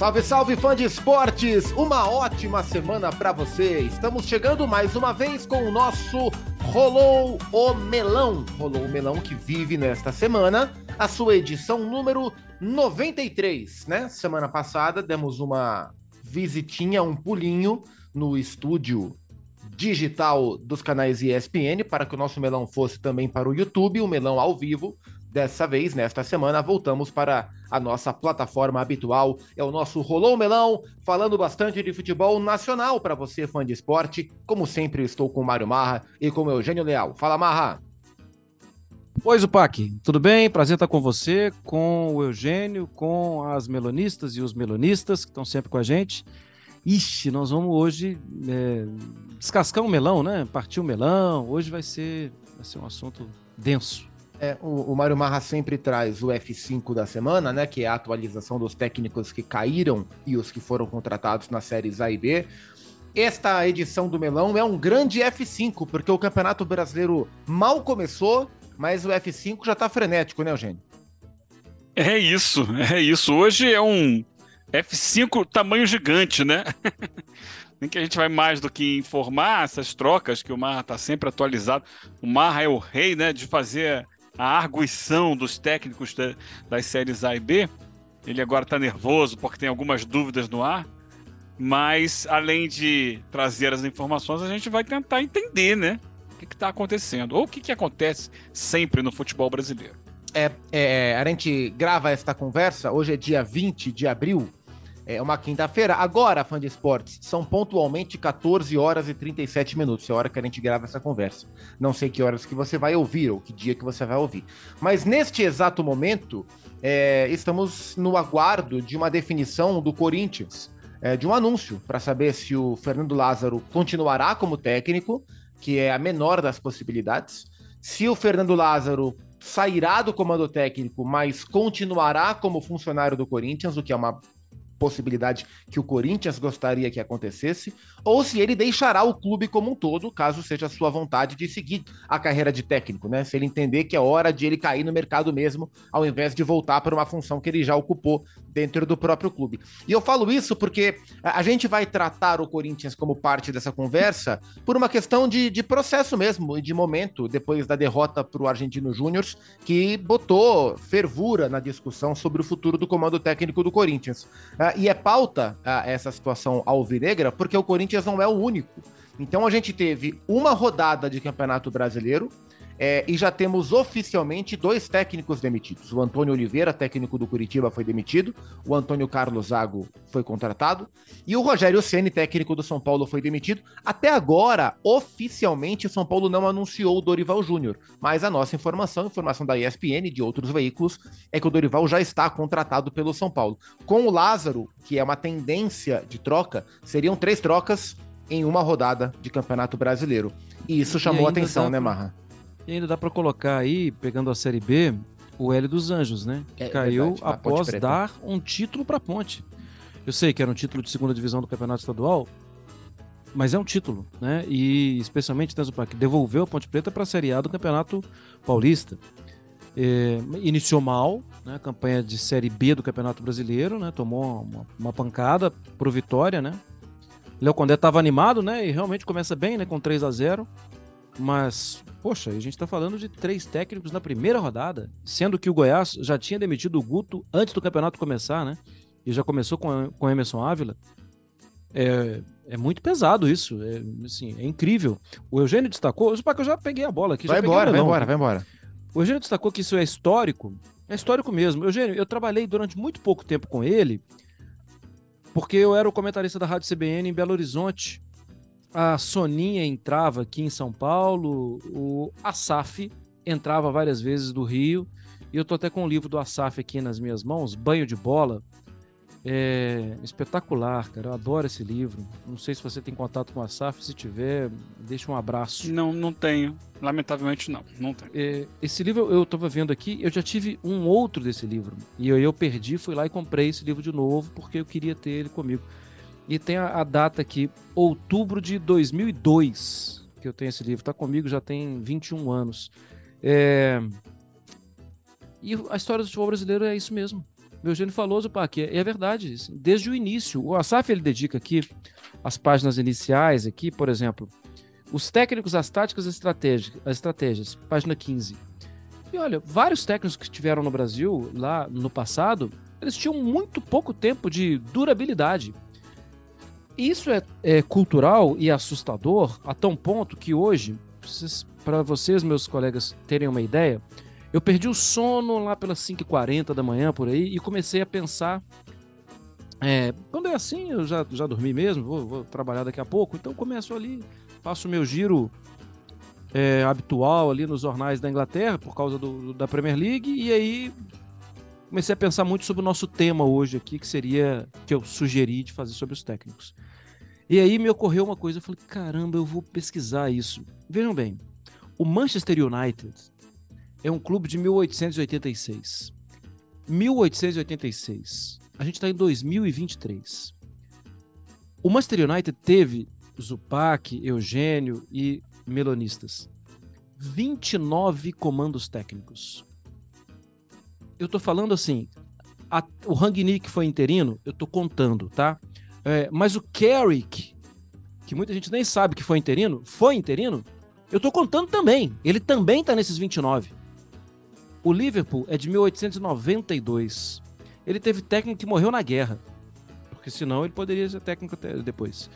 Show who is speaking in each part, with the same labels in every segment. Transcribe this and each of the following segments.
Speaker 1: Salve, salve, fã de esportes! Uma ótima semana para você. Estamos chegando mais uma vez com o nosso Rolou o Melão. Rolou o Melão que vive nesta semana a sua edição número 93, né? Semana passada demos uma visitinha, um pulinho no estúdio digital dos canais ESPN para que o nosso melão fosse também para o YouTube, o melão ao vivo. Dessa vez, nesta semana, voltamos para a nossa plataforma habitual. É o nosso Rolou Melão, falando bastante de futebol nacional para você, fã de esporte. Como sempre, estou com o Mário Marra e com o Eugênio Leal. Fala, Marra!
Speaker 2: Oi, Zupac, tudo bem? Prazer estar com você, com o Eugênio, com as melonistas e os melonistas que estão sempre com a gente. Ixi, nós vamos hoje é, descascar um melão, né? Partir um melão. Hoje vai ser, vai ser um assunto denso.
Speaker 1: É, o, o Mário Marra sempre traz o F5 da semana, né? Que é a atualização dos técnicos que caíram e os que foram contratados nas séries A e B. Esta edição do Melão é um grande F5, porque o Campeonato Brasileiro mal começou, mas o F5 já tá frenético, né, Eugênio?
Speaker 3: É isso, é isso. Hoje é um F5 tamanho gigante, né? Nem que a gente vai mais do que informar essas trocas, que o Marra está sempre atualizado. O Marra é o rei, né, de fazer a arguição dos técnicos da, das séries A e B. Ele agora está nervoso porque tem algumas dúvidas no ar. Mas, além de trazer as informações, a gente vai tentar entender, né? O que está acontecendo. Ou o que, que acontece sempre no futebol brasileiro.
Speaker 1: É, é, a gente grava esta conversa, hoje é dia 20 de abril, é uma quinta-feira. Agora, fã de esportes, são pontualmente 14 horas e 37 minutos. É a hora que a gente grava essa conversa. Não sei que horas que você vai ouvir ou que dia que você vai ouvir. Mas neste exato momento, é, estamos no aguardo de uma definição do Corinthians, é, de um anúncio para saber se o Fernando Lázaro continuará como técnico, que é a menor das possibilidades. Se o Fernando Lázaro sairá do comando técnico, mas continuará como funcionário do Corinthians, o que é uma possibilidade que o Corinthians gostaria que acontecesse, ou se ele deixará o clube como um todo, caso seja sua vontade de seguir a carreira de técnico, né? Se ele entender que é hora de ele cair no mercado mesmo, ao invés de voltar para uma função que ele já ocupou dentro do próprio clube. E eu falo isso porque a gente vai tratar o Corinthians como parte dessa conversa por uma questão de, de processo mesmo e de momento, depois da derrota para o Argentino Júnior, que botou fervura na discussão sobre o futuro do comando técnico do Corinthians. Uh, e é pauta uh, essa situação alvinegra porque o Corinthians não é o único. Então a gente teve uma rodada de Campeonato Brasileiro é, e já temos oficialmente dois técnicos demitidos. O Antônio Oliveira, técnico do Curitiba, foi demitido. O Antônio Carlos Zago foi contratado. E o Rogério Ceni, técnico do São Paulo, foi demitido. Até agora, oficialmente, o São Paulo não anunciou o Dorival Júnior. Mas a nossa informação, informação da ESPN e de outros veículos, é que o Dorival já está contratado pelo São Paulo. Com o Lázaro, que é uma tendência de troca, seriam três trocas em uma rodada de Campeonato Brasileiro. E isso chamou a atenção, né, Marra?
Speaker 2: E ainda dá para colocar aí, pegando a Série B, o L dos Anjos, né? Que é, caiu verdade, após dar um título para a Ponte. Eu sei que era um título de segunda divisão do Campeonato Estadual, mas é um título, né? E especialmente que devolveu a Ponte Preta para a Série A do Campeonato Paulista. É, iniciou mal, né? Campanha de Série B do Campeonato Brasileiro, né? Tomou uma, uma pancada pro Vitória, né? Léo Condé estava animado, né? E realmente começa bem, né? Com 3 a 0 mas, poxa, a gente está falando de três técnicos na primeira rodada, sendo que o Goiás já tinha demitido o Guto antes do campeonato começar, né? E já começou com, com Emerson Ávila. É, é muito pesado isso, é, assim, é incrível. O Eugênio destacou, eu já peguei a bola aqui.
Speaker 1: Vai embora, vai embora, vai embora.
Speaker 2: O Eugênio destacou que isso é histórico, é histórico mesmo. Eugênio, eu trabalhei durante muito pouco tempo com ele, porque eu era o comentarista da Rádio CBN em Belo Horizonte a Soninha entrava aqui em São Paulo, o Asaf entrava várias vezes do Rio, e eu tô até com o livro do Asaf aqui nas minhas mãos, Banho de Bola. É espetacular, cara. Eu adoro esse livro. Não sei se você tem contato com o Asaf, se tiver, deixa um abraço.
Speaker 3: Não, não tenho. Lamentavelmente não, não tenho.
Speaker 2: É, esse livro eu tava vendo aqui, eu já tive um outro desse livro. E eu, eu perdi, fui lá e comprei esse livro de novo, porque eu queria ter ele comigo. E tem a, a, data aqui, outubro de 2002, que eu tenho esse livro. Está comigo já tem 21 anos. É... E a história do futebol brasileiro é isso mesmo. O Eugênio falou, Zupac, é, é verdade. Desde o início. O Asaf ele dedica aqui as páginas iniciais, aqui, por exemplo, os técnicos, as táticas as estratégias, as estratégias, página 15. E olha, vários técnicos que estiveram no Brasil lá no passado, eles tinham muito pouco tempo de durabilidade. Isso é, é cultural e assustador a tão ponto que hoje, para vocês, meus colegas, terem uma ideia, eu perdi o sono lá pelas 5h40 da manhã por aí e comecei a pensar. É, quando é assim, eu já, já dormi mesmo, vou, vou trabalhar daqui a pouco, então começo ali, faço o meu giro é, habitual ali nos jornais da Inglaterra por causa do, da Premier League e aí comecei a pensar muito sobre o nosso tema hoje aqui, que seria que eu sugeri de fazer sobre os técnicos. E aí me ocorreu uma coisa, eu falei, caramba, eu vou pesquisar isso. Vejam bem, o Manchester United é um clube de 1886. 1886. A gente está em 2023. O Manchester United teve Zupac, Eugênio e melonistas. 29 comandos técnicos. Eu tô falando assim, a, o Rangnick foi interino, eu tô contando, tá? É, mas o Carrick, que muita gente nem sabe que foi interino, foi interino, eu tô contando também. Ele também tá nesses 29. O Liverpool é de 1892. Ele teve técnico que morreu na guerra. Porque senão ele poderia ser técnico depois.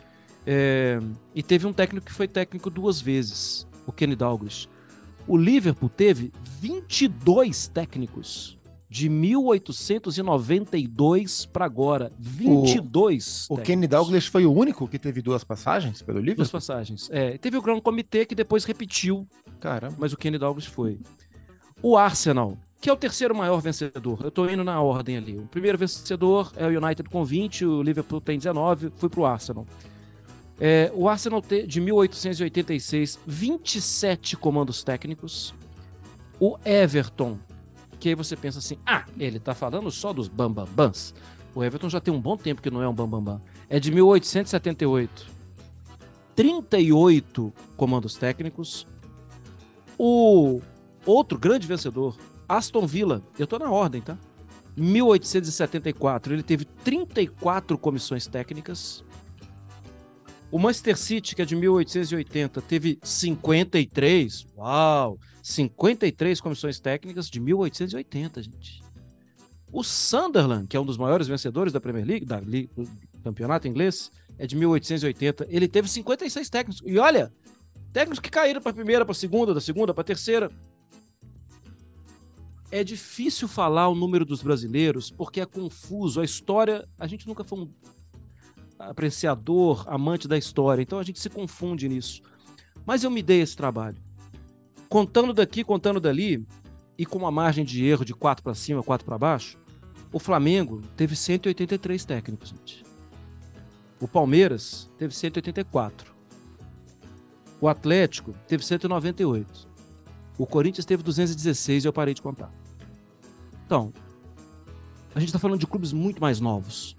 Speaker 2: É, e teve um técnico que foi técnico duas vezes, o Kenny Dalglish. O Liverpool teve 22 técnicos de 1892 para agora. 22.
Speaker 1: O, o Kenny Dalglish foi o único que teve duas passagens pelo Liverpool?
Speaker 2: Duas passagens. É, teve o Grand Comitê que depois repetiu. Caramba. Mas o Kenny Dalglish foi. O Arsenal, que é o terceiro maior vencedor. Eu tô indo na ordem ali. O primeiro vencedor é o United com 20, o Liverpool tem 19, fui pro Arsenal. É, o Arsenal de 1886, 27 comandos técnicos. O Everton, que aí você pensa assim: ah, ele tá falando só dos bambambans. O Everton já tem um bom tempo que não é um bambambam. É de 1878. 38 comandos técnicos. O outro grande vencedor, Aston Villa, eu tô na ordem, tá? 1874, ele teve 34 comissões técnicas. O Manchester City, que é de 1880, teve 53. Uau! 53 comissões técnicas de 1880, gente. O Sunderland, que é um dos maiores vencedores da Premier League, da, do campeonato inglês, é de 1880. Ele teve 56 técnicos. E olha, técnicos que caíram para a primeira, para a segunda, da segunda para a terceira. É difícil falar o número dos brasileiros porque é confuso. A história, a gente nunca foi um apreciador, amante da história. Então a gente se confunde nisso. Mas eu me dei esse trabalho. Contando daqui, contando dali, e com uma margem de erro de 4 para cima, 4 para baixo, o Flamengo teve 183 técnicos, gente. O Palmeiras teve 184. O Atlético teve 198. O Corinthians teve 216 e eu parei de contar. Então, a gente está falando de clubes muito mais novos.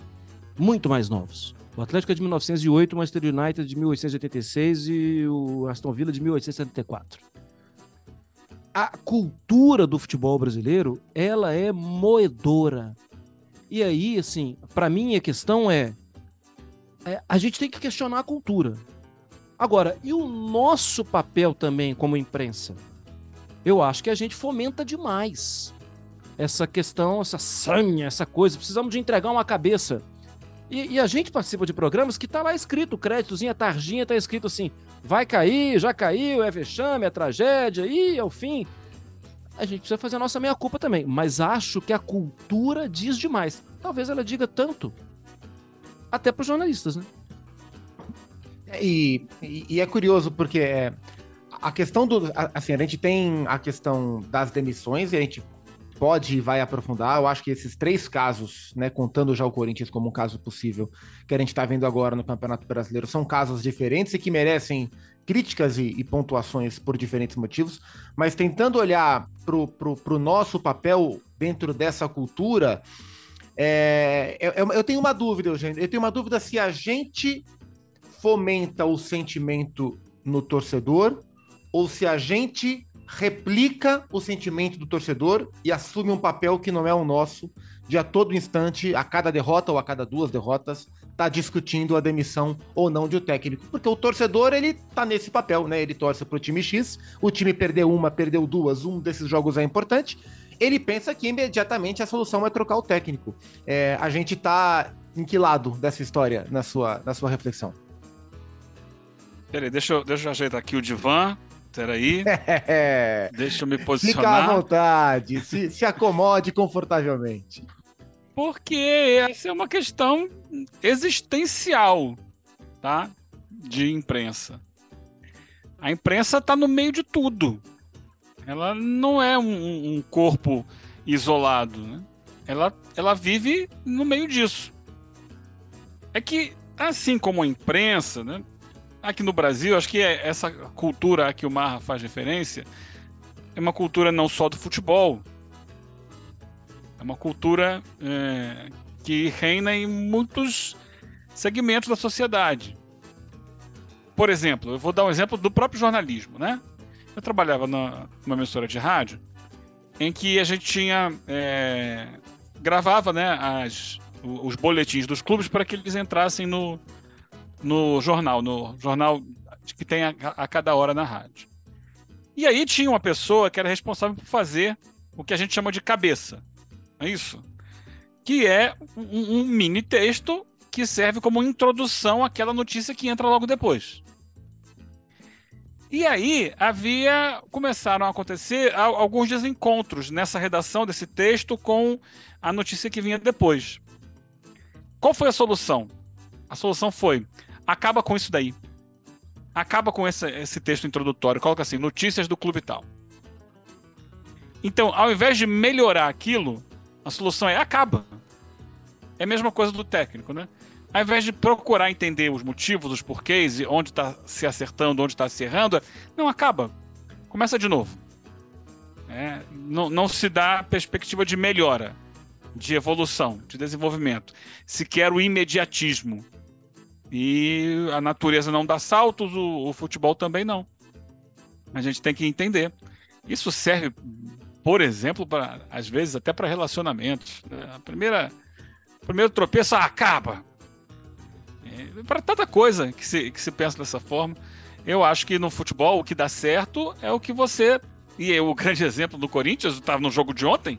Speaker 2: Muito mais novos. O Atlético é de 1908, o Manchester United de 1886 e o Aston Villa de 1874. A cultura do futebol brasileiro, ela é moedora. E aí, assim, para mim a questão é, é, a gente tem que questionar a cultura. Agora, e o nosso papel também como imprensa? Eu acho que a gente fomenta demais essa questão, essa sanha, essa coisa. Precisamos de entregar uma cabeça e, e, a gente participa de programas que tá lá escrito, créditozinho, a tarjinha tá escrito assim, vai cair, já caiu, é vexame, é tragédia, e é o fim. A gente precisa fazer a nossa meia-culpa também, mas acho que a cultura diz demais. Talvez ela diga tanto, até para os jornalistas, né?
Speaker 1: É, e, e, e, é curioso porque é, a questão do. Assim, a gente tem a questão das demissões e a gente pode e vai aprofundar. Eu acho que esses três casos, né, contando já o Corinthians como um caso possível, que a gente está vendo agora no Campeonato Brasileiro, são casos diferentes e que merecem críticas e, e pontuações por diferentes motivos, mas tentando olhar para o nosso papel dentro dessa cultura, é, eu, eu tenho uma dúvida, Eugênio. Eu tenho uma dúvida se a gente fomenta o sentimento no torcedor ou se a gente replica o sentimento do torcedor e assume um papel que não é o nosso, de a todo instante, a cada derrota ou a cada duas derrotas, tá discutindo a demissão ou não de um técnico. Porque o torcedor, ele tá nesse papel, né? Ele torce pro time X, o time perdeu uma, perdeu duas, um desses jogos é importante. Ele pensa que imediatamente a solução é trocar o técnico. É, a gente tá em que lado dessa história na sua, na sua reflexão?
Speaker 3: Peraí, deixa eu, deixa eu ajeitar aqui o divã. Peraí. Deixa eu me posicionar.
Speaker 1: Fica à vontade, se, se acomode confortavelmente.
Speaker 3: Porque essa é uma questão existencial, tá? De imprensa. A imprensa está no meio de tudo. Ela não é um, um corpo isolado, né? Ela, ela vive no meio disso. É que, assim como a imprensa, né? Aqui no Brasil, acho que é essa cultura a que o Marra faz referência é uma cultura não só do futebol, é uma cultura é, que reina em muitos segmentos da sociedade. Por exemplo, eu vou dar um exemplo do próprio jornalismo, né? Eu trabalhava numa, numa emissora de rádio em que a gente tinha é, gravava, né, as, os boletins dos clubes para que eles entrassem no, no jornal, no jornal que tem a, a, cada hora na rádio. E aí tinha uma pessoa que era responsável por fazer o que a gente chama de cabeça. É isso? Que é um, um mini texto que serve como introdução àquela notícia que entra logo depois. E aí havia começaram a acontecer alguns desencontros nessa redação desse texto com a notícia que vinha depois. Qual foi a solução? A solução foi acaba com isso daí. Acaba com esse, esse texto introdutório. Coloca assim: notícias do clube tal. Então, ao invés de melhorar aquilo, a solução é acaba. É a mesma coisa do técnico, né? Ao invés de procurar entender os motivos, os porquês, onde está se acertando, onde está se errando, não acaba. Começa de novo. É, não, não se dá perspectiva de melhora, de evolução, de desenvolvimento. Se quer o imediatismo. E a natureza não dá saltos, o, o futebol também não. A gente tem que entender. Isso serve, por exemplo, para às vezes até para relacionamentos. Né? A primeira, primeiro tropeço ah, acaba. É, para tanta coisa que se, que se pensa dessa forma. Eu acho que no futebol o que dá certo é o que você. E o grande exemplo do Corinthians, estava no jogo de ontem.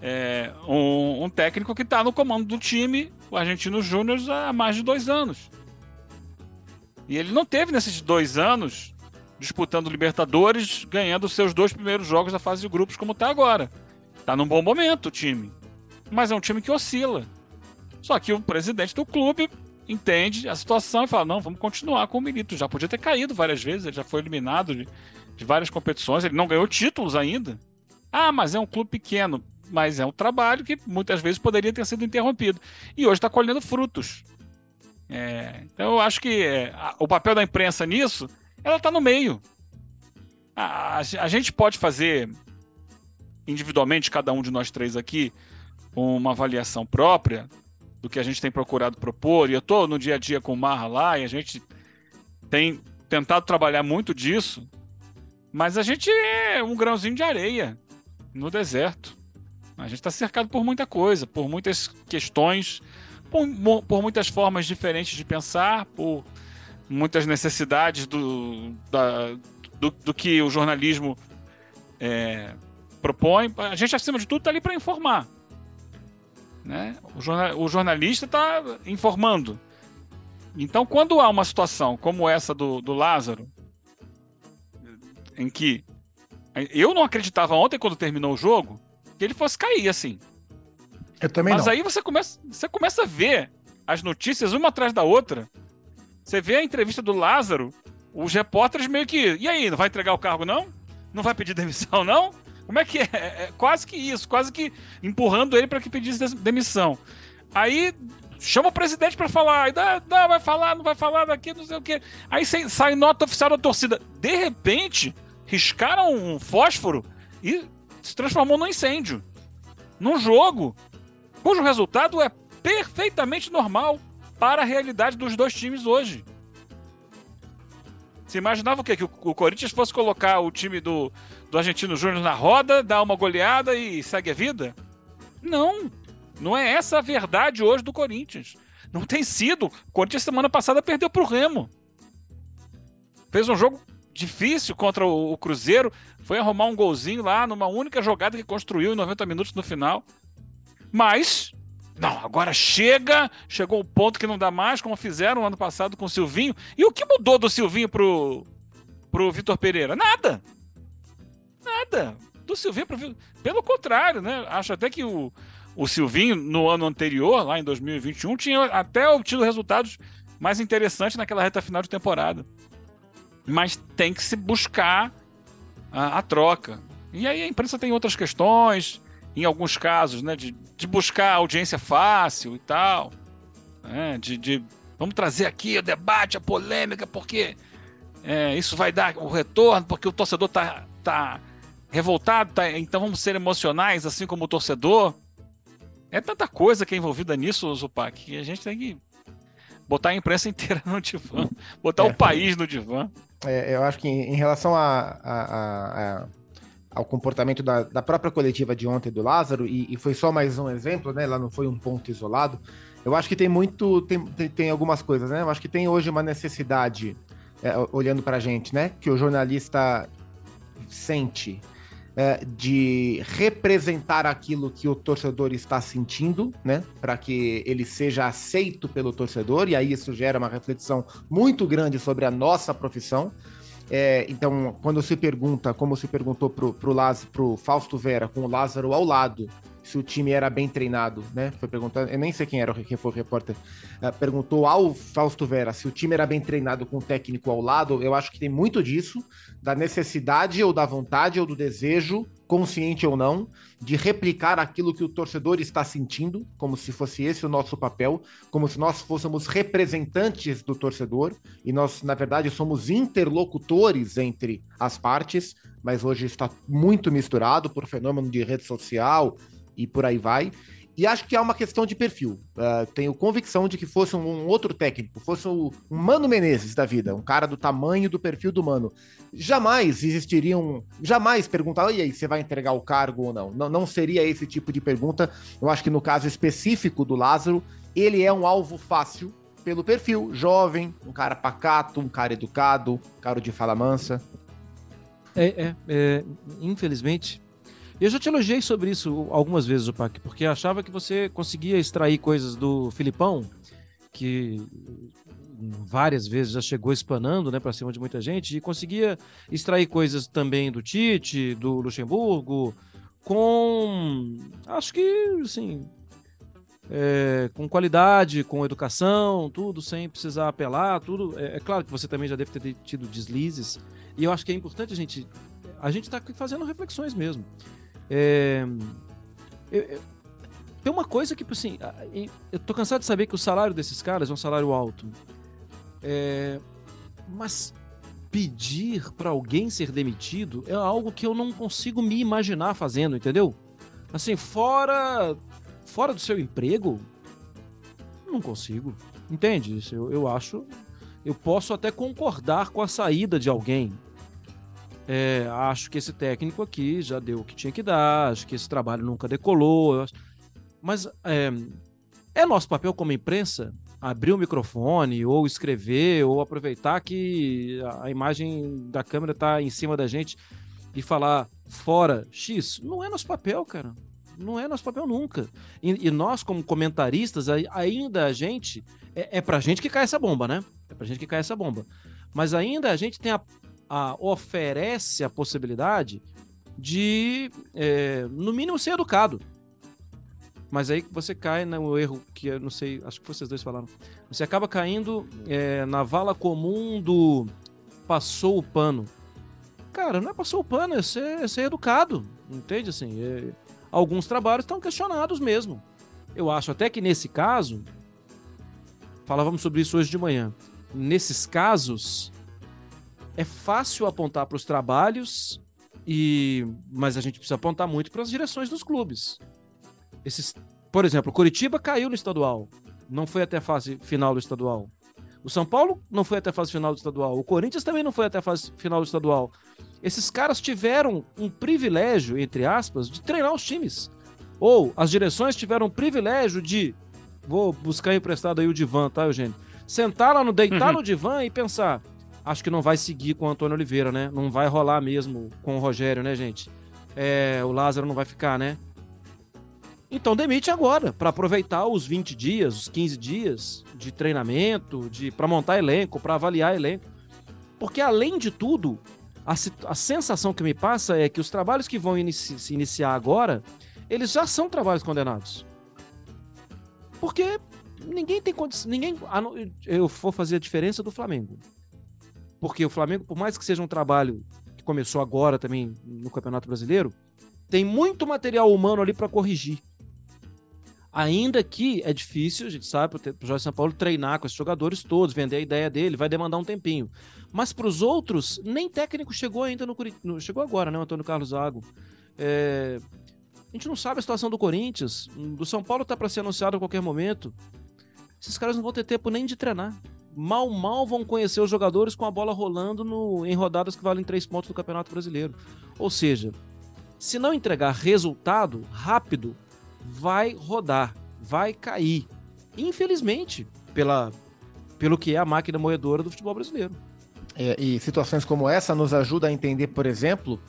Speaker 3: É, um, um técnico que está no comando do time o Argentino Júnior há mais de dois anos. E ele não teve nesses dois anos disputando Libertadores, ganhando seus dois primeiros jogos da fase de grupos, como está agora. Está num bom momento o time. Mas é um time que oscila. Só que o presidente do clube entende a situação e fala: não, vamos continuar com o Milito. Já podia ter caído várias vezes, ele já foi eliminado de, de várias competições, ele não ganhou títulos ainda. Ah, mas é um clube pequeno mas é um trabalho que muitas vezes poderia ter sido interrompido. E hoje está colhendo frutos. É, então eu acho que é, a, o papel da imprensa nisso, ela está no meio. A, a, a, gente pode fazer individualmente, cada um de nós três aqui, uma avaliação própria do que a gente tem procurado propor. E eu estou no dia a dia com o Marra lá e a gente tem tentado trabalhar muito disso. Mas a gente é um grãozinho de areia no deserto. A gente está cercado por muita coisa, por muitas questões, por, por, muitas formas diferentes de pensar, por muitas necessidades do, da, do, do, que o jornalismo é, propõe. A gente, acima de tudo, está ali para informar. Né? O, jornal, o jornalista está informando. Então, quando há uma situação como essa do, do Lázaro, em que eu não acreditava ontem, quando terminou o jogo, que ele fosse cair, assim.
Speaker 1: Eu também
Speaker 3: Mas
Speaker 1: não.
Speaker 3: aí você começa, você começa a ver as notícias uma atrás da outra. Você vê a entrevista do Lázaro, os repórteres meio que. E aí, não vai entregar o cargo, não? Não vai pedir demissão, não? Como é que é? é, é quase que isso, quase que empurrando ele para que pedisse demissão. Aí chama o presidente para falar, dá, dá, vai falar, não vai falar daqui, não sei o quê. Aí sai nota oficial da torcida. De repente, riscaram um fósforo e se transformou num incêndio. Num jogo cujo resultado é perfeitamente normal para a realidade dos dois times hoje. Você imaginava o quê? Que o, o Corinthians fosse colocar o time do, do Argentino Júnior na roda, dar uma goleada e segue a vida? Não. Não é essa a verdade hoje do Corinthians. Não tem sido. O Corinthians semana passada perdeu para o Remo. Fez um jogo difícil contra o, Cruzeiro. Foi arrumar um golzinho lá numa única jogada que construiu em 90 minutos no final. Mas não, agora chega, chegou o ponto que não dá mais, como fizeram ano passado com o Silvinho. E o que mudou do Silvinho pro, pro Vitor Pereira? Nada. Nada. Do Silvinho pro Vitor. Pelo contrário, né? Acho até que o, o Silvinho, no ano anterior, lá em 2021, tinha até obtido resultados mais interessantes naquela reta final de temporada. Mas tem que se buscar a, a troca. E aí a imprensa tem outras questões em alguns casos, né, de, de buscar audiência fácil e tal, né, de, de vamos trazer aqui o debate, a polêmica, porque é, isso vai dar o retorno, porque o torcedor tá, tá revoltado, tá, então vamos ser emocionais, assim como o torcedor. É tanta coisa que é envolvida nisso, Zupac, que a gente tem que botar a imprensa inteira no divã, botar é, o país no divã.
Speaker 1: É, eu acho que em, em relação a, a, a ao comportamento da, da própria coletiva de ontem do Lázaro, e, e, foi só mais um exemplo, né? Lá não foi um ponto isolado. Eu acho que tem muito, tem, tem, tem algumas coisas, né? Eu acho que tem hoje uma necessidade, é, olhando para a gente, né? Que o jornalista sente é, de representar aquilo que o torcedor está sentindo, né? Para que ele seja aceito pelo torcedor, e aí isso gera uma reflexão muito grande sobre a nossa profissão. É, então, quando se pergunta, como se perguntou pro, Lázaro, pro Fausto Vera, com o Lázaro ao lado, se o time era bem treinado, né? Foi perguntando, eu nem sei quem era quem foi o repórter, uh, perguntou ao Fausto Vera se o time era bem treinado com o técnico ao lado. Eu acho que tem muito disso, da necessidade ou da vontade ou do desejo consciente ou não, de replicar aquilo que o torcedor está sentindo, como se fosse esse o nosso papel, como se nós fôssemos representantes do torcedor, e nós, na verdade, somos interlocutores entre as partes, mas hoje está muito misturado por fenômeno de rede social e por aí vai. E acho que é uma questão de perfil. Uh, tenho convicção de que fosse um, outro técnico, fosse um, Mano Menezes da vida, um cara do tamanho do perfil do Mano. Jamais existiriam. Jamais perguntar, e aí, você vai entregar o cargo ou não? não? Não seria esse tipo de pergunta. Eu acho que no caso específico do Lázaro, ele é um alvo fácil pelo perfil. Jovem, um cara pacato, um cara educado, um cara de fala mansa.
Speaker 2: É, é, é infelizmente, eu já te elogiei sobre isso algumas vezes, Opac, porque achava que você conseguia extrair coisas do Filipão, que várias vezes já chegou espanando, né, para cima de muita gente, e conseguia extrair coisas também do Tite, do Luxemburgo, com. Acho que, assim. É, com qualidade, com educação, tudo sem precisar apelar, tudo. É, é, claro que você também já deve ter tido deslizes, e eu acho que é importante a gente. A gente está fazendo reflexões mesmo. É, eu, eu, tem uma coisa que, tipo assim, eu tô cansado de saber que o salário desses caras é um salário alto. É, mas pedir para alguém ser demitido é algo que eu não consigo me imaginar fazendo, entendeu? Assim, fora fora do seu emprego, não consigo. Entende? Eu, eu acho. Eu posso até concordar com a saída de alguém. É, acho que esse técnico aqui já deu o que tinha que dar, acho que esse trabalho nunca decolou. Mas é, é nosso papel como imprensa abrir o microfone ou escrever ou aproveitar que a imagem da câmera está em cima da gente e falar fora X. Não é nosso papel, cara. Não é nosso papel nunca. E, e nós, como comentaristas, ainda a gente. É, é pra gente que cai essa bomba, né? É pra gente que cai essa bomba. Mas ainda a gente tem a a, oferece a possibilidade de, é, no mínimo, ser educado. Mas aí você cai no erro que eu não sei, acho que vocês dois falaram. Você acaba caindo é, na vala comum do passou o pano. Cara, não é passou o pano, é ser, é ser educado. Entende? Assim, é, alguns trabalhos estão questionados mesmo. Eu acho até que nesse caso, falávamos sobre isso hoje de manhã. Nesses casos, é fácil apontar para os trabalhos e mas a gente precisa apontar muito para as direções dos clubes. Esses, por exemplo, Curitiba caiu no estadual, não foi até a fase final do estadual. O São Paulo não foi até a fase final do estadual. O Corinthians também não foi até a fase final do estadual. Esses caras tiveram um privilégio, entre aspas, de treinar os times. Ou as direções tiveram um privilégio de. Vou buscar emprestado aí o divã, tá, Eugênio? Sentar lá no. deitar uhum. no divã e pensar. Acho que não vai seguir com o Antônio Oliveira, né? Não vai rolar mesmo com o Rogério, né, gente? É, o Lázaro não vai ficar, né? Então demite agora, para aproveitar os 20 dias, os 15 dias de treinamento, de para montar elenco, para avaliar elenco. Porque além de tudo, a, a, sensação que me passa é que os trabalhos que vão inici se iniciar agora, eles já são trabalhos condenados. Porque ninguém tem condição, ninguém eu vou fazer a diferença do Flamengo. Porque o Flamengo, por mais que seja um trabalho que começou agora também no Campeonato Brasileiro, tem muito material humano ali para corrigir. Ainda que é difícil, a gente sabe, para o Jorge São Paulo treinar com esses jogadores todos, vender a ideia dele, vai demandar um tempinho. Mas para os outros, nem técnico chegou ainda no Corinthians. Chegou agora, né, o Antônio Carlos Zago. É... A gente não sabe a situação do Corinthians. Do São Paulo está para ser anunciado a qualquer momento. Esses caras não vão ter tempo nem de treinar. Mal, mal vão conhecer os jogadores com a bola rolando no... em rodadas que valem três pontos do Campeonato Brasileiro. Ou seja, se não entregar resultado rápido, vai rodar, vai cair. Infelizmente, pela, pelo que é a máquina moedora do futebol brasileiro.
Speaker 1: É, e situações como essa nos ajudam a entender, por exemplo,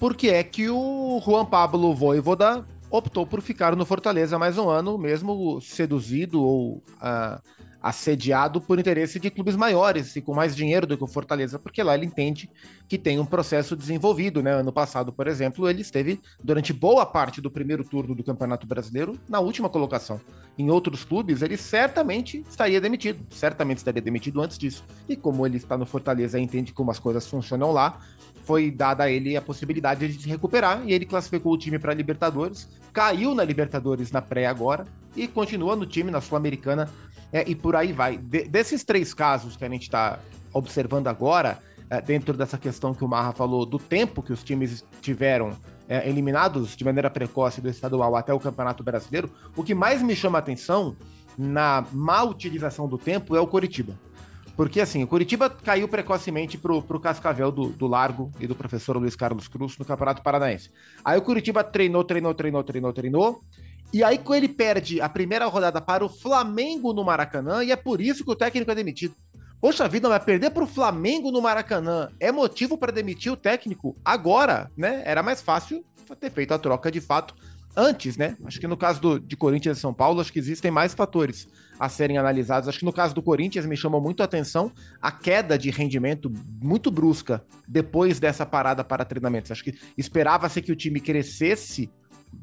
Speaker 1: por que é que o Juan Pablo Voivoda optou por ficar no Fortaleza mais um ano, mesmo seduzido ou uh, assediado por interesse de clubes maiores e com mais dinheiro do que o Fortaleza, porque lá ele entende que tem um processo desenvolvido, né? Ano passado, por exemplo, ele esteve durante boa parte do primeiro turno do Campeonato Brasileiro na última colocação. Em outros clubes, ele certamente estaria demitido, certamente estaria demitido antes disso. E como ele está no Fortaleza e entende como as coisas funcionam lá, foi dada a ele a possibilidade de se recuperar e ele classificou o time para a Libertadores, caiu na Libertadores na pré agora e continua no time na Sul-Americana é, e por aí vai. De, desses três casos que a gente está observando agora, é, dentro dessa questão que o Marra falou, do tempo que os times tiveram é, eliminados de maneira precoce do estadual até o Campeonato Brasileiro, o que mais me chama a atenção na má utilização do tempo é o Coritiba. Porque assim, o Curitiba caiu precocemente pro, pro cascavel do, do Largo e do professor Luiz Carlos Cruz no Campeonato Paranaense. Aí o Curitiba treinou, treinou, treinou, treinou, treinou. E aí, ele perde a primeira rodada para o Flamengo no Maracanã, e é por isso que o técnico é demitido. Poxa vida, vai perder para o Flamengo no Maracanã é motivo para demitir o técnico agora, né? Era mais fácil ter feito a troca de fato antes, né? Acho que no caso do, de Corinthians e São Paulo, acho que existem mais fatores a serem analisados. Acho que no caso do Corinthians me chamou muito a atenção a queda de rendimento muito brusca depois dessa parada para treinamentos. Acho que esperava-se que o time crescesse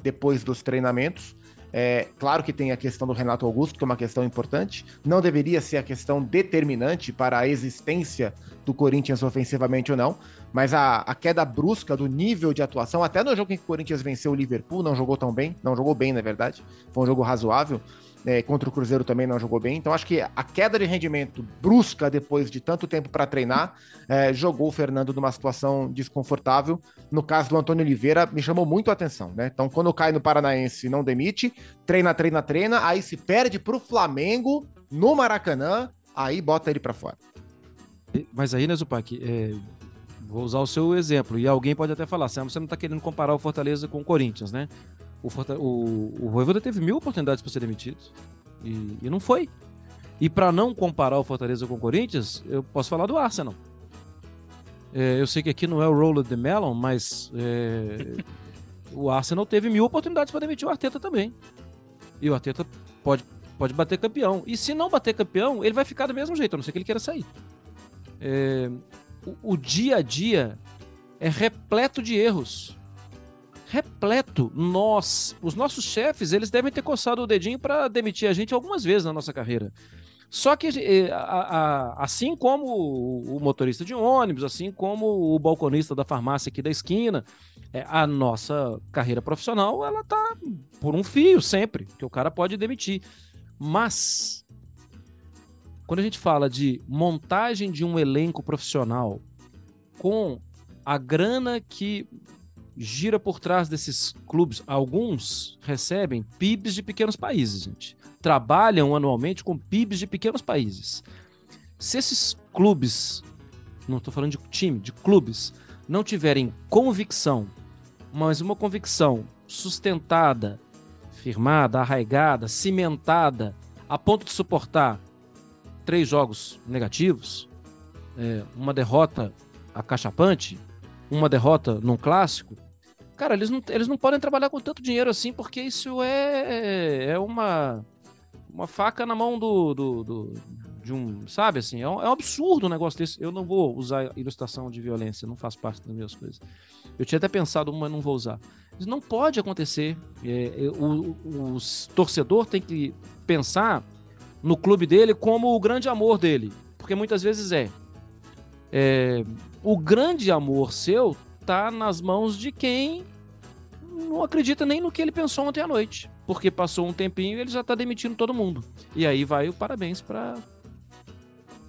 Speaker 1: depois dos treinamentos. É, claro que tem a questão do Renato Augusto, que é uma questão importante. Não deveria ser a questão determinante para a existência do Corinthians ofensivamente ou não, mas a, a, queda brusca do nível de atuação, até no jogo em que o Corinthians venceu o Liverpool, não jogou tão bem, não jogou bem, na verdade, foi um jogo razoável, é, contra o Cruzeiro também não jogou bem. Então acho que a queda de rendimento brusca depois de tanto tempo para treinar é, jogou o Fernando numa situação desconfortável. No caso do Antônio Oliveira, me chamou muito a atenção, né? Então quando cai no Paranaense não demite, treina, treina, treina, aí se perde para o Flamengo no Maracanã, aí bota ele para fora.
Speaker 2: Mas aí, né, Zupac, é, vou usar o seu exemplo, e alguém pode até falar, você não está querendo comparar o Fortaleza com o Corinthians, né? O, Forta o, o Voivoda teve mil oportunidades para ser demitido. E, e não foi. E para não comparar o Fortaleza com o Corinthians, eu posso falar do Arsenal. É, eu sei que aqui não é o Roller de Melon, mas é, o Arsenal teve mil oportunidades para demitir o Arteta também. E o Arteta pode, pode bater campeão. E se não bater campeão, ele vai ficar do mesmo jeito, a não ser que ele queira sair. É, o, o dia a dia é repleto de erros repleto. Nós, os nossos chefes, eles devem ter coçado o dedinho para demitir a gente algumas vezes na nossa carreira. Só que, eh, assim como o motorista de ônibus, assim como o balconista da farmácia aqui da esquina, é, a nossa carreira profissional, ela tá por um fio sempre, que o cara pode demitir. Mas, quando a gente fala de montagem de um elenco profissional com a grana que gira por trás desses clubes. Alguns recebem PIBs de pequenos países, gente. Trabalham anualmente com PIBs de pequenos países. Se esses clubes, não estou falando de time, de clubes, não tiverem convicção, mas uma convicção sustentada, firmada, arraigada, cimentada, a ponto de suportar três jogos negativos, é, uma derrota acachapante, uma derrota num clássico, cara, eles não, eles não podem trabalhar com tanto dinheiro assim, porque isso é, é uma, uma faca na mão do, do, do de um, sabe assim, é um, é um, absurdo um negócio desse. Eu não vou usar ilustração de violência, não faz parte das minhas coisas. Eu tinha até pensado uma, não vou usar. Isso não pode acontecer. É, é, o, o, o torcedor tem que pensar no clube dele como o grande amor dele, porque muitas vezes é. é o grande amor seu tá nas mãos de quem não acredita nem no que ele pensou ontem à noite. Porque passou um tempinho e ele já tá demitindo todo mundo. E aí vai o parabéns para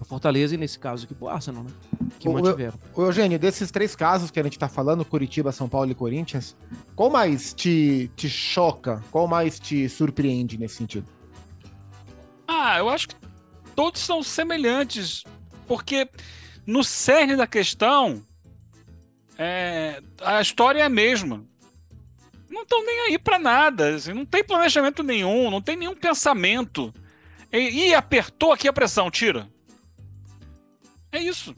Speaker 2: Fortaleza e nesse caso aqui pro Arsenal, né? Que o, mantiveram.
Speaker 1: O Eugênio, desses três casos que a gente tá falando, Curitiba, São Paulo e Corinthians, qual mais te, te choca? Qual mais te surpreende nesse sentido?
Speaker 3: Ah, eu acho que todos são semelhantes. Porque no cerne da questão, é, a história é a mesma. Não estão nem aí para nada. Assim, não tem planejamento nenhum, não tem nenhum pensamento. E, e apertou aqui a pressão, tira. É isso.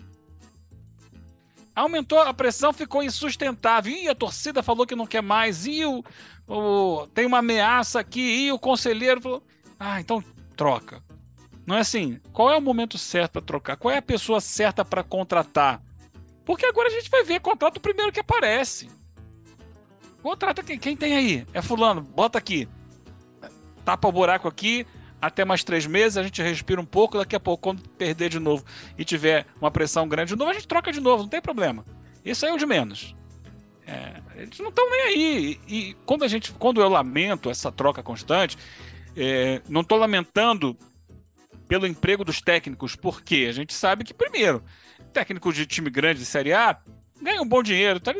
Speaker 3: Aumentou a pressão, ficou insustentável. E a torcida falou que não quer mais. E o, o, tem uma ameaça aqui. E o conselheiro falou: Ah, então troca. Não é assim. Qual é o momento certo para trocar? Qual é a pessoa certa para contratar? Porque agora a gente vai ver contrato primeiro que aparece. Contrata quem, quem tem aí? É fulano, bota aqui. Tapa o buraco aqui, até mais três meses, a gente respira um pouco, daqui a pouco, quando perder de novo e tiver uma pressão grande de novo, a gente troca de novo, não tem problema. Isso aí é o de menos. É, eles não estão nem aí. E, e, quando a gente, quando eu lamento essa troca constante, é, não estou lamentando pelo emprego dos técnicos, porque a gente sabe que, primeiro, técnico de time grande de Série A ganha um bom dinheiro, tá,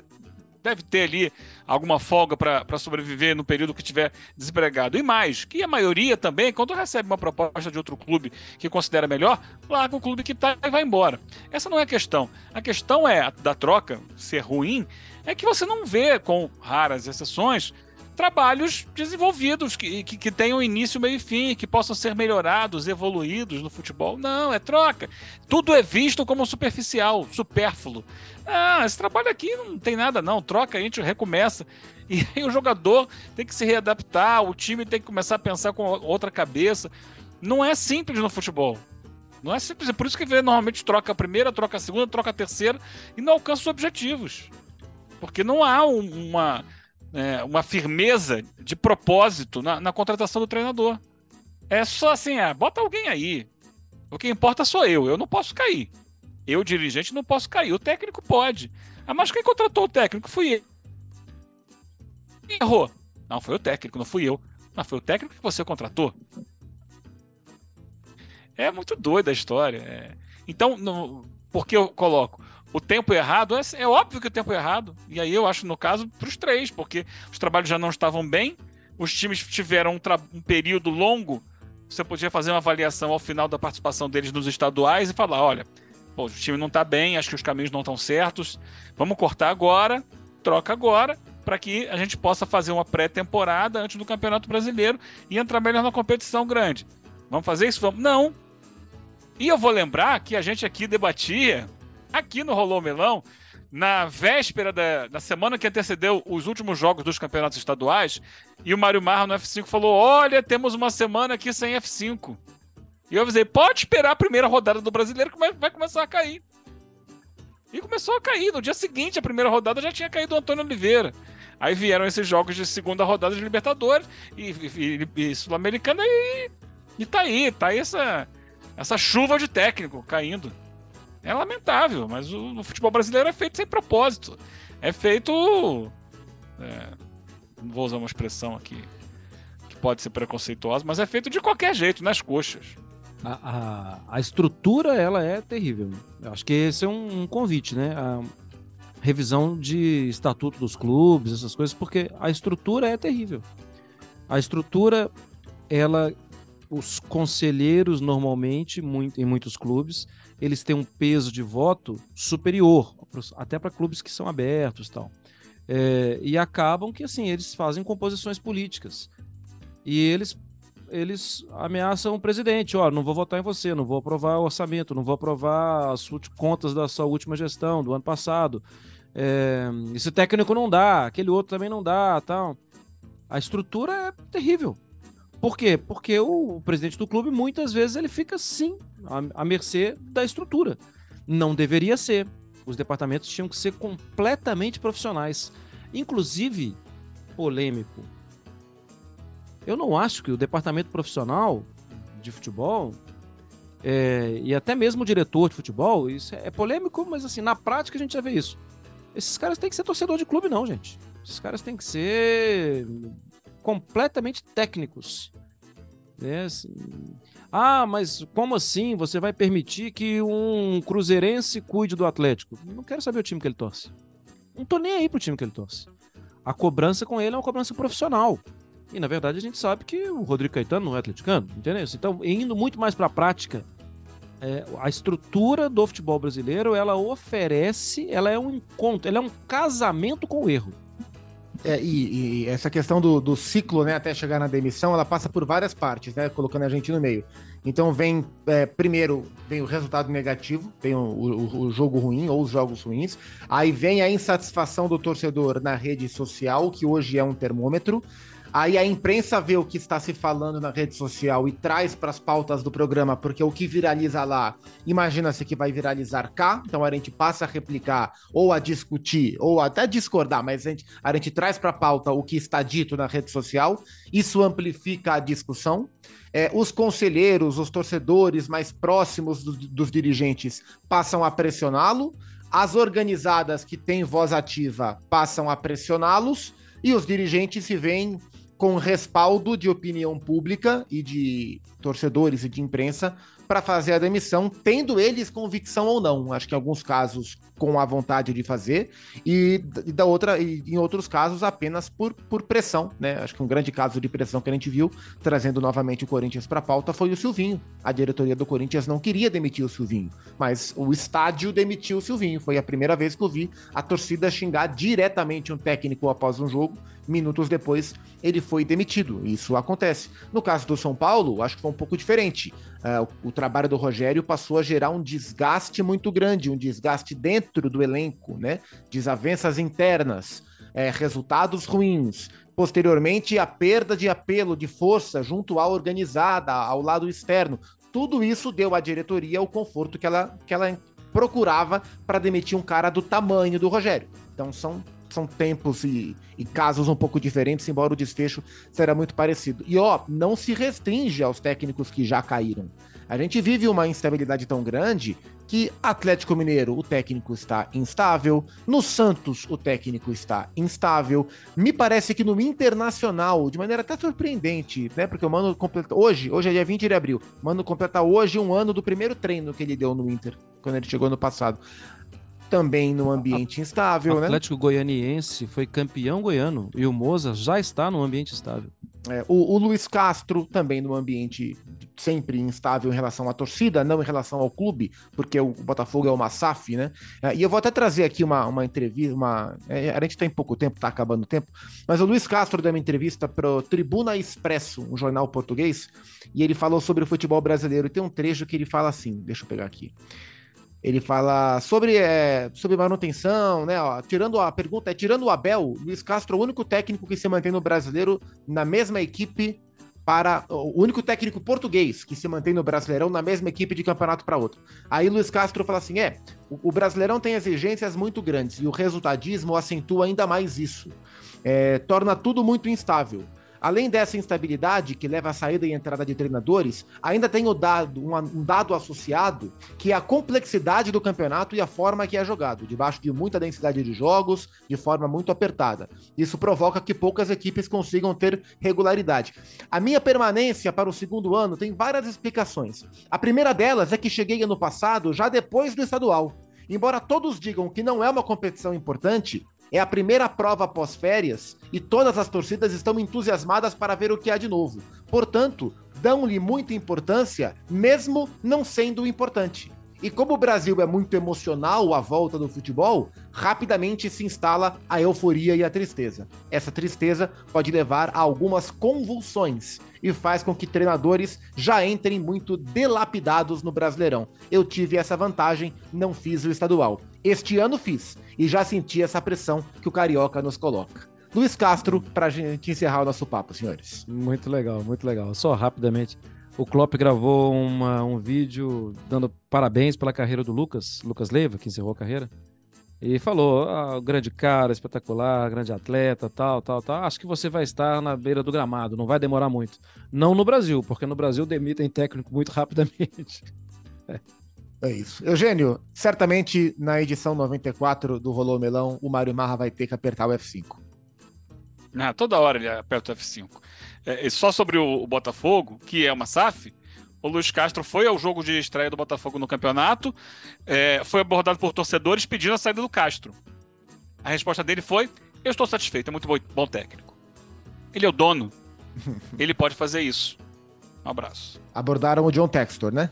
Speaker 3: deve ter ali alguma folga para sobreviver no período que estiver desempregado. E mais, que a maioria também, quando recebe uma proposta de outro clube que considera melhor, larga o clube que está e vai embora. Essa não é a questão. A questão é da troca ser ruim, é que você não vê, com raras exceções, trabalhos desenvolvidos que, que, que, tenham início, meio e fim, que possam ser melhorados, evoluídos no futebol. Não, é troca. Tudo é visto como superficial, supérfluo. Ah, esse trabalho aqui não tem nada, não. Troca, a gente recomeça. E aí o jogador tem que se readaptar, o time tem que começar a pensar com outra cabeça. Não é simples no futebol. Não é simples. É por isso que normalmente troca a primeira, troca a segunda, troca a terceira e não alcança os objetivos. Porque não há uma é, uma firmeza de propósito na, na, contratação do treinador. É só assim, é, bota alguém aí. O que importa sou eu, eu não posso cair. Eu, dirigente, não posso cair. O técnico pode. Ah, mas quem contratou o técnico? Fui eu. Errou. Não, foi o técnico, não fui eu. Não, foi o técnico que você contratou. É muito doida a história. É... Então, no... por que eu coloco? O tempo errado, é, é, óbvio que o tempo é errado. E aí eu acho, no caso, para os três, porque os trabalhos já não estavam bem, os times tiveram um, um, período longo, você podia fazer uma avaliação ao final da participação deles nos estaduais e falar: olha, pô, o time não está bem, acho que os caminhos não estão certos, vamos cortar agora, troca agora, para que a gente possa fazer uma pré-temporada antes do Campeonato Brasileiro e entrar melhor na competição grande. Vamos fazer isso? Vamos? Não. E eu vou lembrar que a gente aqui debatia aqui no Rolou Melão, na véspera da, da semana que antecedeu os últimos jogos dos campeonatos estaduais, e o Mário Marra no F5 falou: Olha, temos uma semana aqui sem F5. E eu avisei: pode esperar a primeira rodada do brasileiro que vai começar a cair. E começou a cair. No dia seguinte, a primeira rodada já tinha caído o Antônio Oliveira. Aí vieram esses jogos de segunda rodada de Libertadores e, e, e, e Sul-Americana e, e tá aí, tá aí essa, essa chuva de técnico caindo. É lamentável, mas o, o futebol brasileiro é feito sem propósito. É feito. É, não vou usar uma expressão aqui que pode ser preconceituosa, mas é feito de qualquer jeito, nas coxas.
Speaker 2: A, a, a estrutura, ela é terrível. Eu acho que esse é um, um convite, né? A revisão de estatuto dos clubes, essas coisas, porque a estrutura é terrível. A estrutura, ela os conselheiros normalmente, muito, em muitos clubes, eles têm um peso de voto superior, até para clubes que são abertos tal. É, e acabam que assim eles fazem composições políticas e eles eles ameaçam o presidente, ó, não vou votar em você, não vou aprovar o orçamento, não vou aprovar as contas da sua última gestão do ano passado. É, esse técnico não dá, aquele outro também não dá, tal. A estrutura é terrível. Por quê? Porque o, presidente do clube muitas vezes ele fica sim à, à mercê da estrutura. Não deveria ser. Os departamentos tinham que ser completamente profissionais. Inclusive, polêmico. Eu não acho que o departamento profissional de futebol é, e até mesmo o diretor de futebol, isso é, é polêmico, mas assim, na prática a gente já vê isso. Esses caras têm que ser torcedor de clube, não, gente. Esses caras têm que ser completamente técnicos. É, assim... Ah, mas como assim você vai permitir que um cruzeirense cuide do Atlético? Não quero saber o time que ele torce. Não tô nem aí pro time que ele torce. A cobrança com ele é uma cobrança profissional. E na verdade a gente sabe que o Rodrigo Caetano não é atleticano, entendeu? Então, indo muito mais para a prática, é, a estrutura do futebol brasileiro, ela oferece, ela é um encontro, ela é um casamento com o erro.
Speaker 1: É, e, e, essa questão do, do, ciclo, né, até chegar na demissão, ela passa por várias partes, né, colocando a gente no meio. Então vem, é, primeiro, vem o resultado negativo, vem o, o, o, jogo ruim ou os jogos ruins, aí vem a insatisfação do torcedor na rede social, que hoje é um termômetro, Aí a imprensa vê o que está se falando na rede social e traz para as pautas do programa, porque o que viraliza lá, imagina-se que vai viralizar cá, então a gente passa a replicar ou a discutir ou até discordar, mas a gente, a gente traz para a pauta o que está dito na rede social, isso amplifica a discussão. É, os conselheiros, os torcedores mais próximos do, dos dirigentes passam a pressioná-lo, as organizadas que têm voz ativa passam a pressioná-los e os dirigentes se veem com respaldo de opinião pública e de torcedores e de imprensa para fazer a demissão, tendo eles convicção ou não. Acho que em alguns casos com a vontade de fazer e, da outra e em outros casos apenas por, por pressão, né? Acho que um grande caso de pressão que a gente viu trazendo novamente o Corinthians para a pauta foi o Silvinho. A diretoria do Corinthians não queria demitir o Silvinho, mas o estádio demitiu o Silvinho. Foi a primeira vez que eu vi a torcida xingar diretamente um técnico após um jogo. Minutos depois, ele foi demitido. Isso acontece. No caso do São Paulo, acho que foi um pouco diferente. Uh, o, trabalho do Rogério passou a gerar um desgaste muito grande, um desgaste dentro do elenco, né? Desavenças internas, é, resultados ruins. Posteriormente, a perda de apelo, de força junto à organizada, ao lado externo. Tudo isso deu à diretoria o conforto que ela, que ela procurava para demitir um cara do tamanho do Rogério. Então são são tempos e, e, casos um pouco diferentes, embora o desfecho será muito parecido. E ó, não se restringe aos técnicos que já caíram. A gente vive uma instabilidade tão grande que Atlético Mineiro, o técnico está instável, no Santos, o técnico está instável. Me parece que no Internacional, de maneira até surpreendente, né? Porque o Mano completa hoje, hoje é dia 20 de abril. O Mano completa hoje um ano do primeiro treino que ele deu no Inter, quando ele chegou no passado também no ambiente instável,
Speaker 2: o
Speaker 1: né?
Speaker 2: Atlético Goianiense foi campeão goiano e o Moza já está no ambiente estável.
Speaker 1: É, o, o Luiz Castro também no ambiente sempre instável em relação à torcida, não em relação ao clube, porque o Botafogo é uma SAF, né? É, e eu vou até trazer aqui uma, uma entrevista, uma. É, a gente tem pouco tempo, tá acabando o tempo, mas o Luiz Castro deu uma entrevista pro Tribuna Expresso, um jornal português, e ele falou sobre o futebol brasileiro. E tem um trecho que ele fala assim: deixa eu pegar aqui. Ele fala sobre, é, sobre manutenção, né? Ó, tirando a pergunta, é tirando o Abel, Luiz Castro é o único técnico que se mantém no brasileiro na mesma equipe para o único técnico português que se mantém no Brasileirão na mesma equipe de campeonato para outro. Aí Luiz Castro fala assim: é, o, o, Brasileirão tem exigências muito grandes e o resultadismo acentua ainda mais isso. É, torna tudo muito instável. Além dessa instabilidade que leva à saída e entrada de treinadores, ainda tem o dado, um, um dado associado que é a complexidade do campeonato e a forma que é jogado, debaixo de muita densidade de jogos, de forma muito apertada. Isso provoca que poucas equipes consigam ter regularidade. A minha permanência para o segundo ano tem várias explicações. A primeira delas é que cheguei ano passado já depois do estadual. Embora todos digam que não é uma competição importante, é a primeira prova pós-férias e todas as torcidas estão entusiasmadas para ver o que há de novo. Portanto, dão-lhe muita importância, mesmo não sendo importante. E como o Brasil é muito emocional à volta do futebol, rapidamente se instala a euforia e a tristeza. Essa tristeza pode levar a algumas convulsões e faz com que treinadores já entrem muito delapidados no Brasileirão. Eu tive essa vantagem, não fiz o estadual. Este ano fiz e já senti essa pressão que o Carioca nos coloca. Luiz Castro, para a gente encerrar o nosso papo, senhores.
Speaker 2: Muito legal, muito legal. Só rapidamente, o Klopp gravou uma, um vídeo dando parabéns pela carreira do Lucas, Lucas Leiva, que encerrou a carreira. E falou: ah, grande cara, espetacular, grande atleta, tal, tal, tal. Acho que você vai estar na beira do gramado, não vai demorar muito. Não no Brasil, porque no Brasil demitem técnico muito rapidamente.
Speaker 1: é. é isso. Eugênio, certamente na edição 94 do Rolô Melão, o Mário Marra vai ter que apertar o F5.
Speaker 3: Ah, toda hora ele aperta o F5. É, só sobre o, o, Botafogo, que é uma SAF, o Luiz Castro foi ao jogo de estreia do Botafogo no campeonato, é, foi abordado por torcedores pedindo a saída do Castro. A resposta dele foi: Eu estou satisfeito, é muito bom, bom técnico. Ele é o dono, ele pode fazer isso. Um abraço.
Speaker 1: Abordaram o John Textor, né?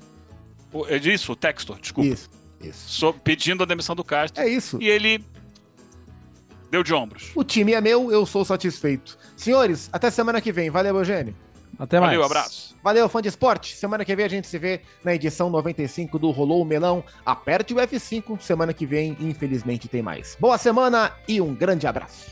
Speaker 3: O, é isso, o Textor, desculpa.
Speaker 1: Isso, isso.
Speaker 3: So, pedindo a demissão do Castro.
Speaker 1: É isso.
Speaker 3: E ele Deu de ombros.
Speaker 1: O time é meu, eu sou satisfeito. Senhores, até semana que vem. Valeu, Eugênio.
Speaker 2: Até mais.
Speaker 3: Valeu, abraço.
Speaker 1: Valeu, fã de esporte. Semana que vem a gente se vê na edição 95 do Rolou o Melão. Aperte o F5. Semana que vem, infelizmente, tem mais. Boa semana e um grande abraço.